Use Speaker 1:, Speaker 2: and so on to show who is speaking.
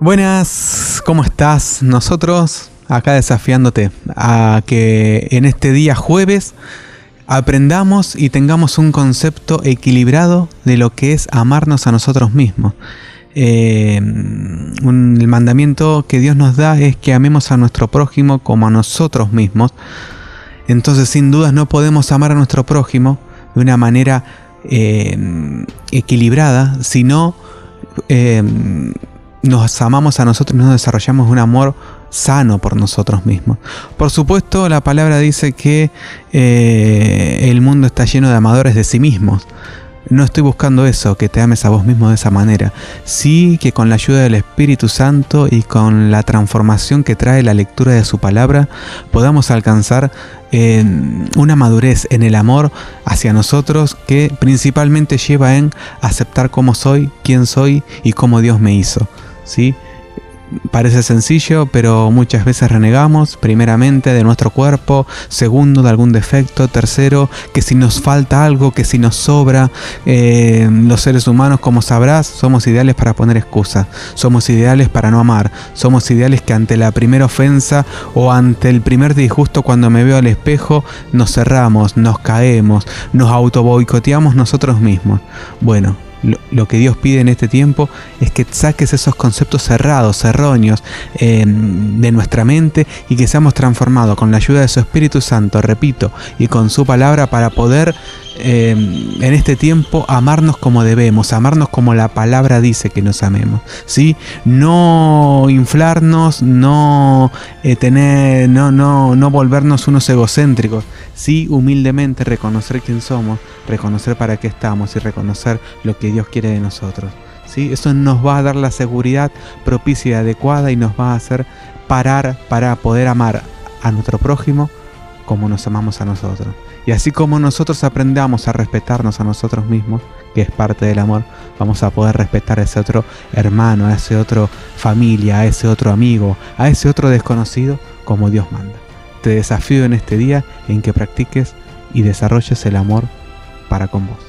Speaker 1: Buenas, ¿cómo estás? Nosotros acá desafiándote a que en este día jueves aprendamos y tengamos un concepto equilibrado de lo que es amarnos a nosotros mismos. Eh, el mandamiento que Dios nos da es que amemos a nuestro prójimo como a nosotros mismos. Entonces sin dudas no podemos amar a nuestro prójimo de una manera eh, equilibrada, sino eh, nos amamos a nosotros nos desarrollamos un amor sano por nosotros mismos. Por supuesto, la palabra dice que eh, el mundo está lleno de amadores de sí mismos. No estoy buscando eso, que te ames a vos mismo de esa manera. Sí que con la ayuda del Espíritu Santo y con la transformación que trae la lectura de su palabra, podamos alcanzar eh, una madurez en el amor hacia nosotros que principalmente lleva en aceptar cómo soy, quién soy y cómo Dios me hizo. ¿Sí? Parece sencillo, pero muchas veces renegamos, primeramente, de nuestro cuerpo, segundo, de algún defecto, tercero, que si nos falta algo, que si nos sobra, eh, los seres humanos, como sabrás, somos ideales para poner excusas, somos ideales para no amar, somos ideales que ante la primera ofensa o ante el primer disgusto cuando me veo al espejo, nos cerramos, nos caemos, nos auto boicoteamos nosotros mismos. Bueno, lo, que Dios pide en este tiempo es que saques esos conceptos cerrados, erróneos em, de nuestra mente y que seamos transformados con la ayuda de su Espíritu Santo, repito, y con su palabra para poder em, en este tiempo amarnos como debemos, amarnos como la palabra dice que nos amemos, ¿sí? No inflarnos, no eh, tener, no, no, no volvernos unos egocéntricos, sí humildemente reconocer quién somos, reconocer para qué estamos y reconocer lo que Dios quiere de nosotros. ¿sí? Eso nos va a dar la seguridad propicia y adecuada y nos va a hacer parar para poder amar a nuestro prójimo como nos amamos a nosotros. Y así como nosotros aprendamos a respetarnos a nosotros mismos, que es parte del amor, vamos a poder respetar a ese otro hermano, a ese otro familia, a ese otro amigo, a ese otro desconocido, como Dios manda. Te desafío en este día en que practiques y desarrolles el amor para con vos.